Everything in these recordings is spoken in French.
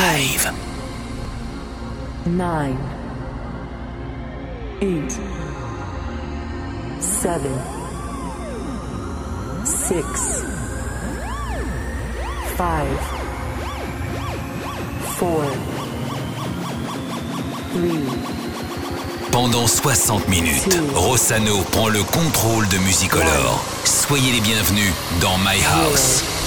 live. Nine, eight, seven, six, five, four, three. Pendant 60 minutes, Rossano prend le contrôle de Musicolor. Soyez les bienvenus dans My House.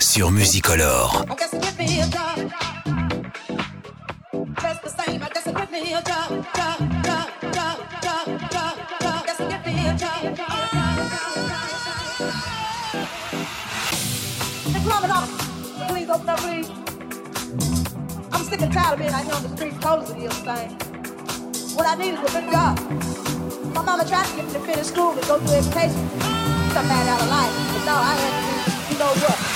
Sur Musicolor. I'm sick and tired of being out here on the streets thing. What I need is a big job. My mama tried to get me to finish school and go through education. Some out of life. But no, I had to know what?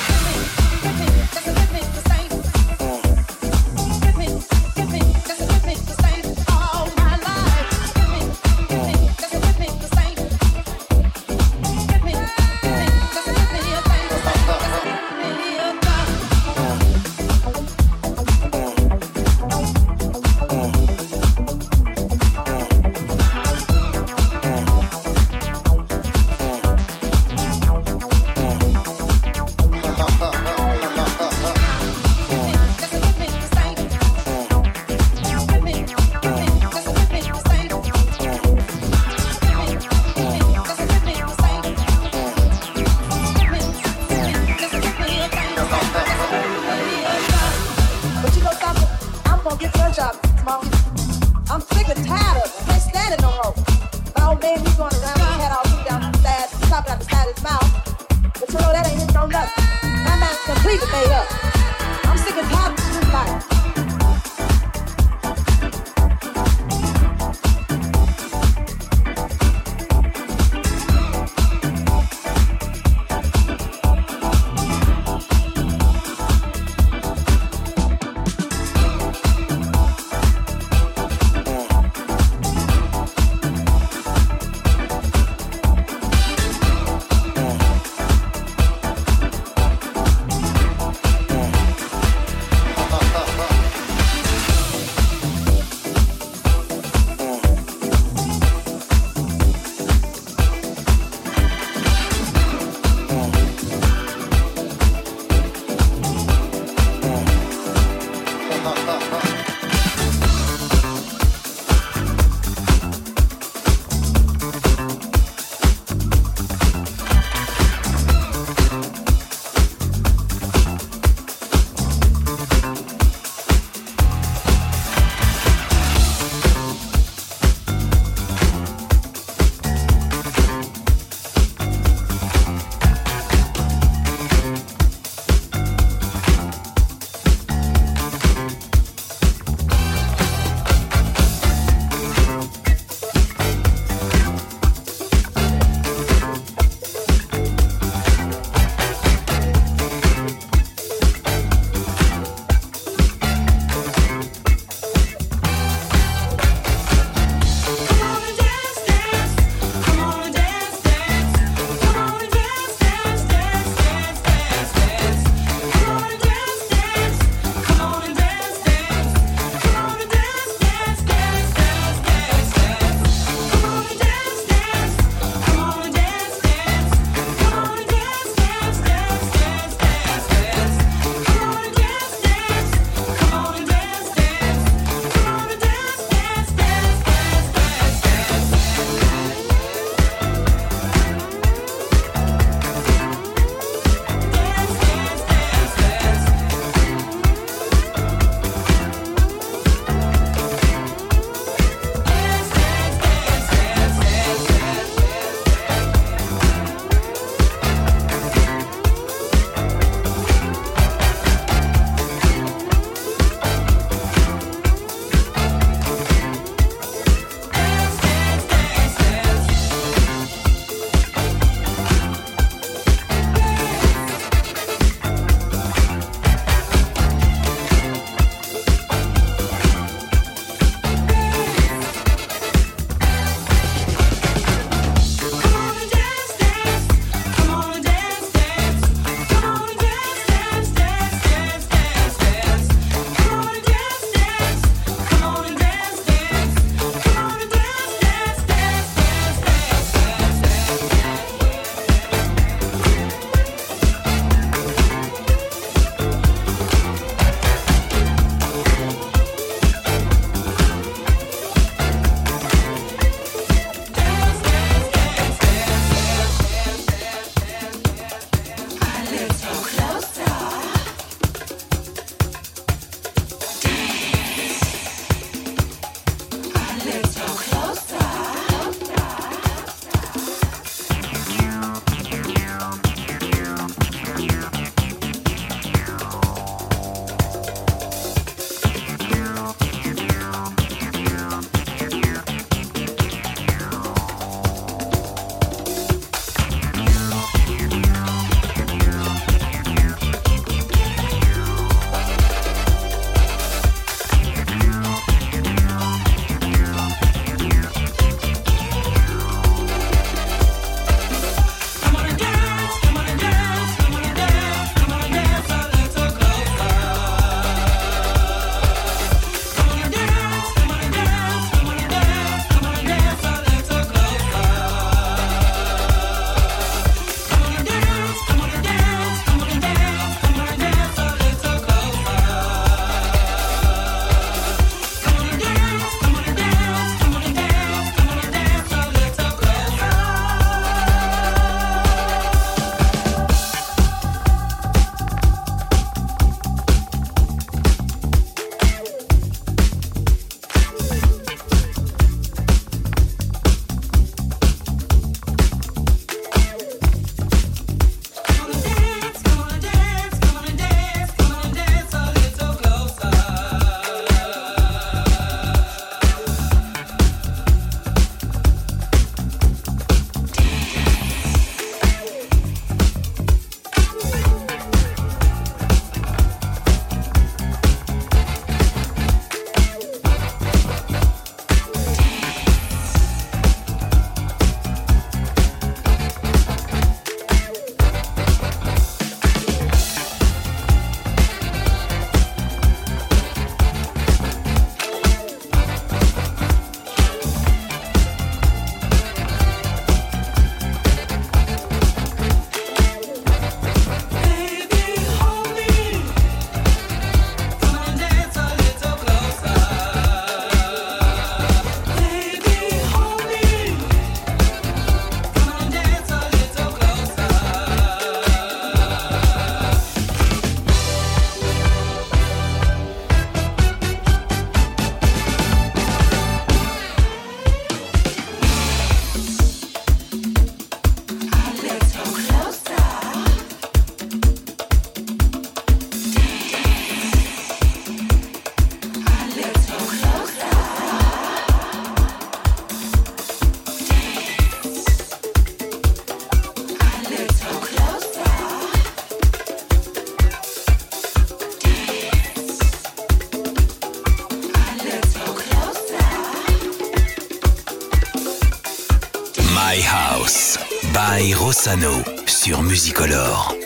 Rossano sur Musicolor.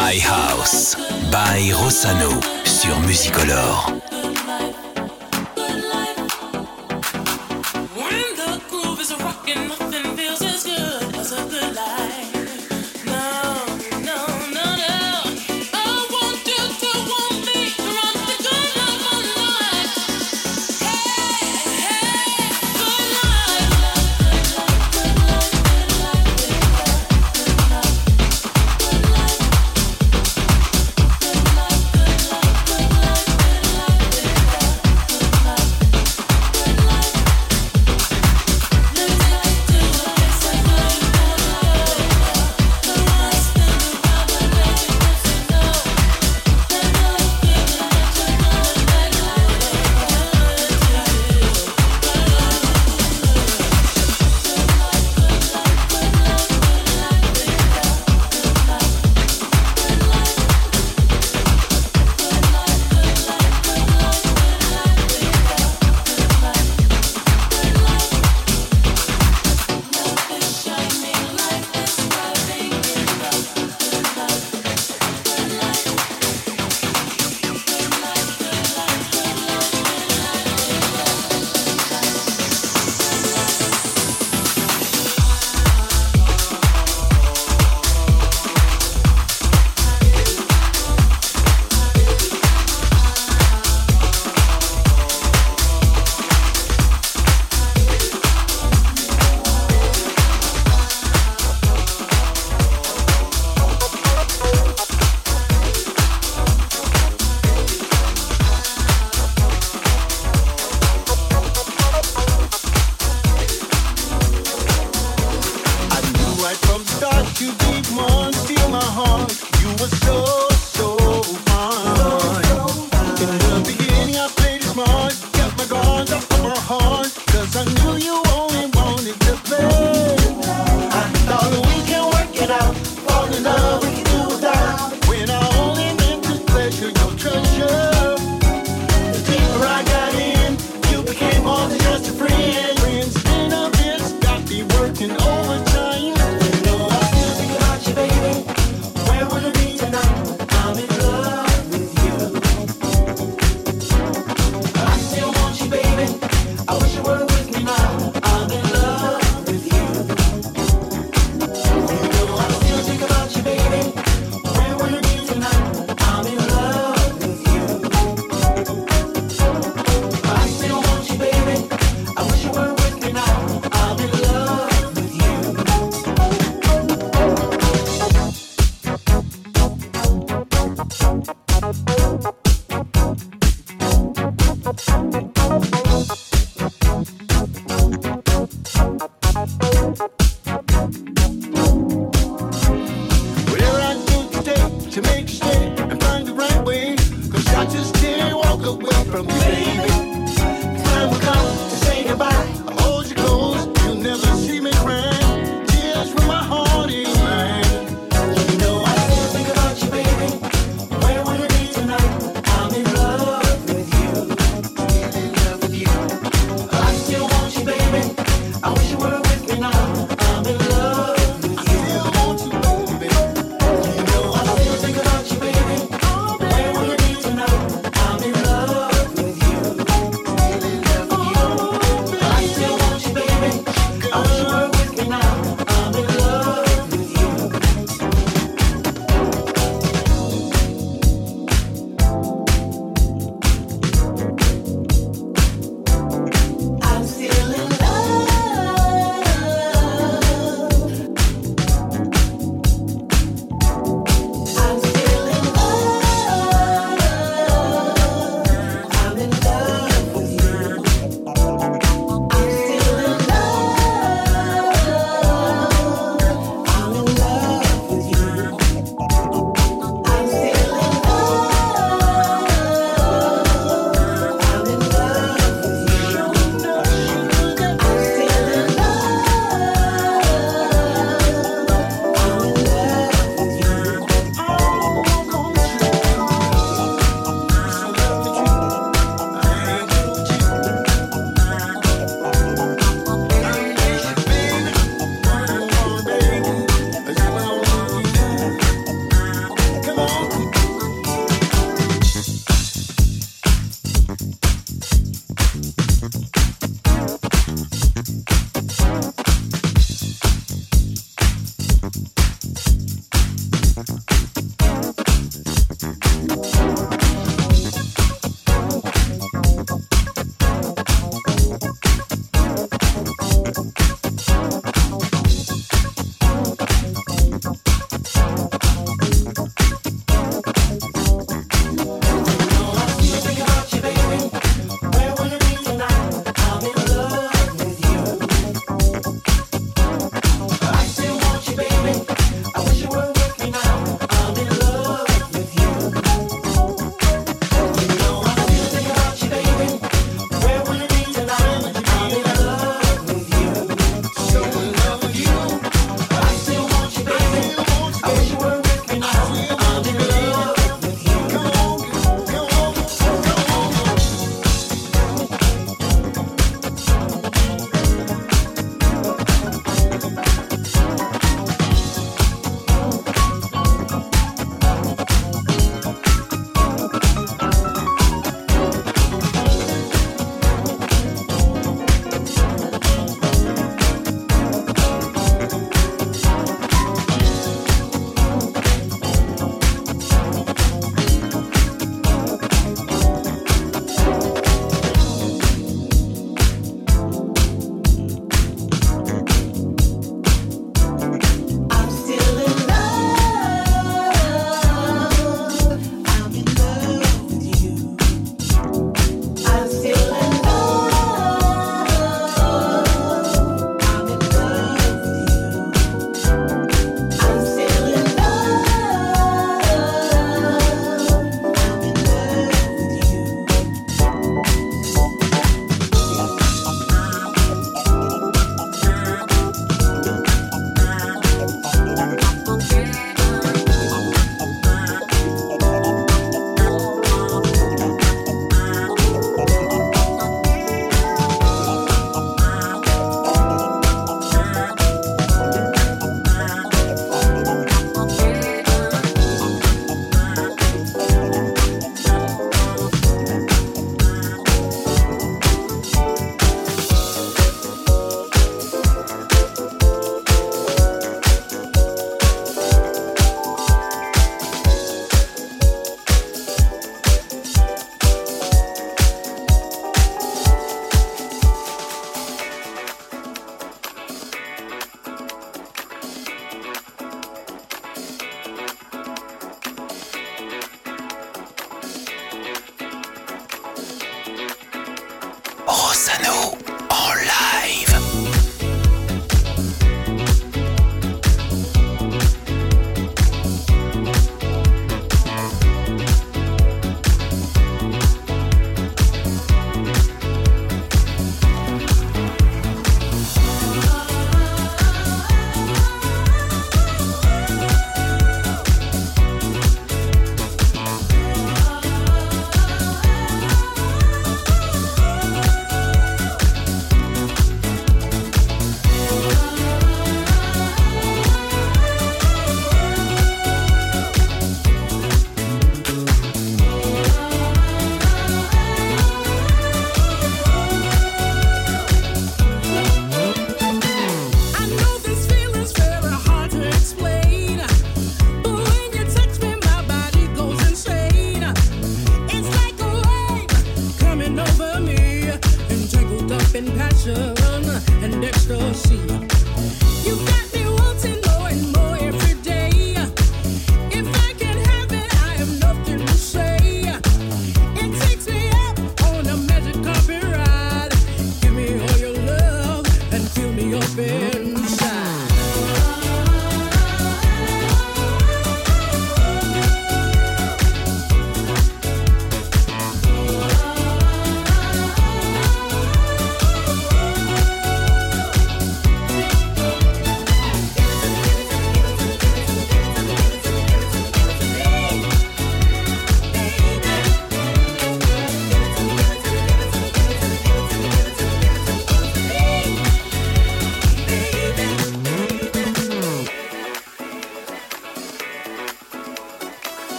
My House by Rossano sur Musicolor. was yours.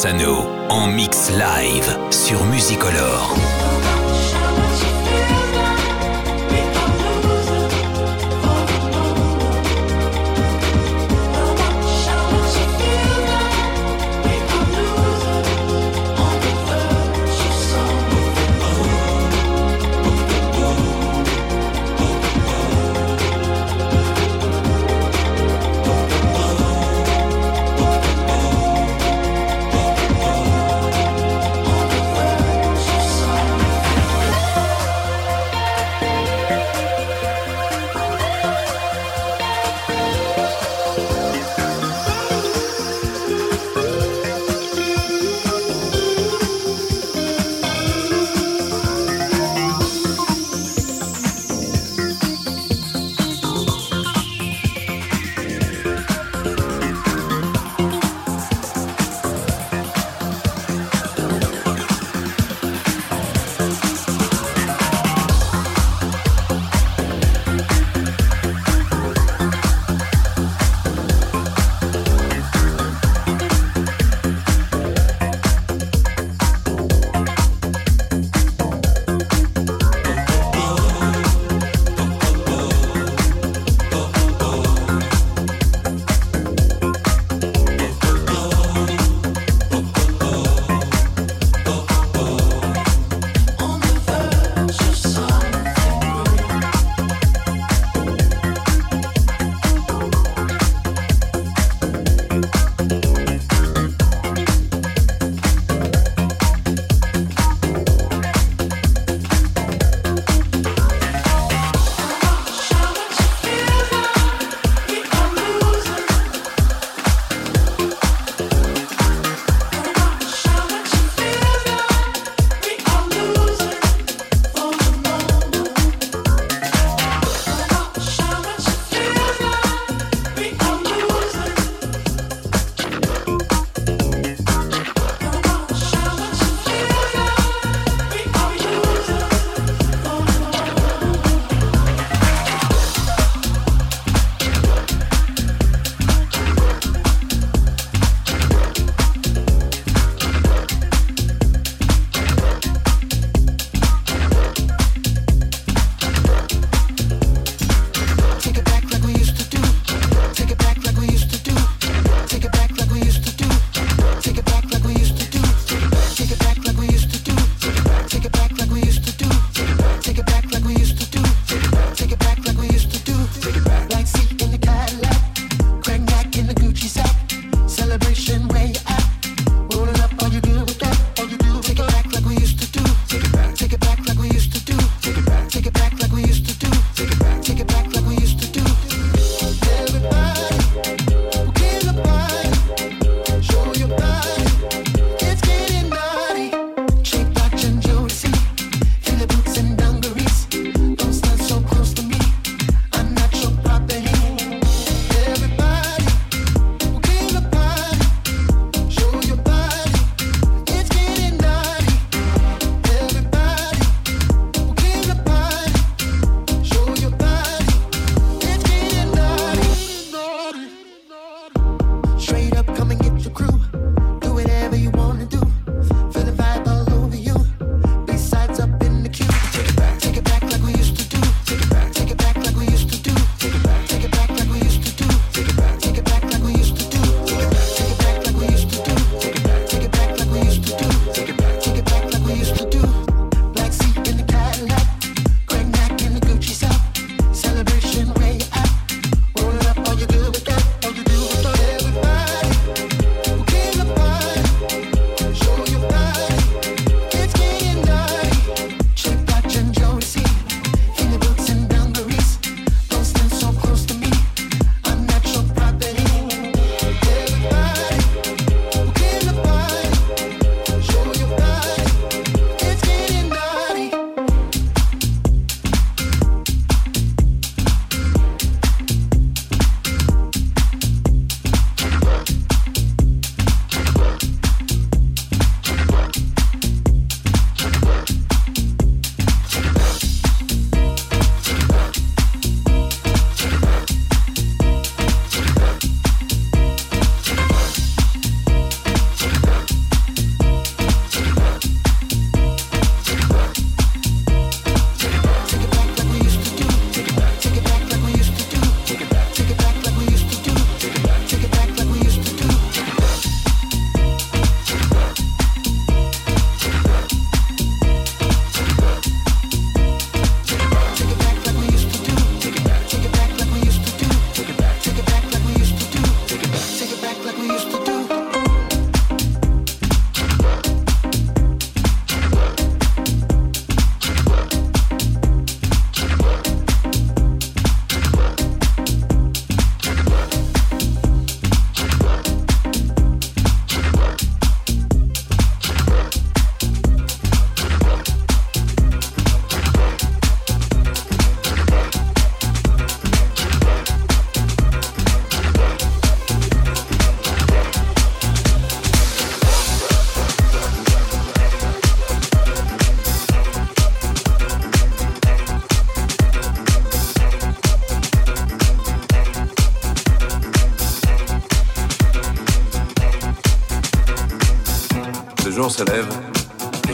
Cassano.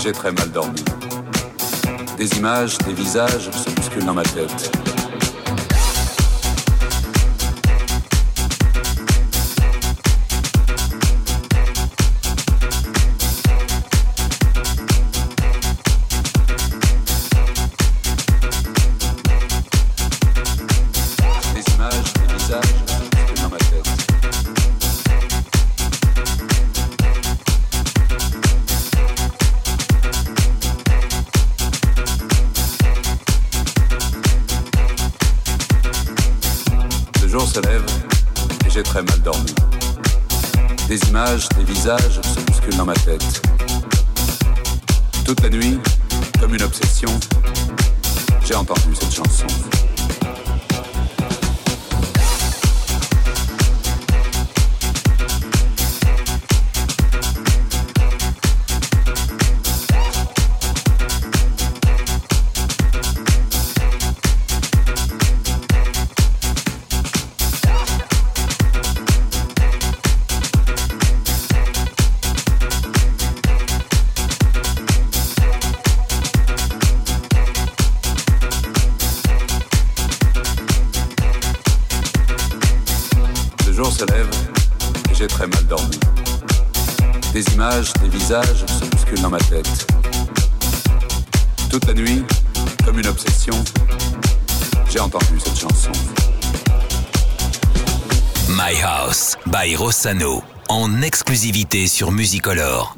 j'ai très mal dormi. Des images, des visages se bousculent dans ma tête. En exclusivité sur MusiColor.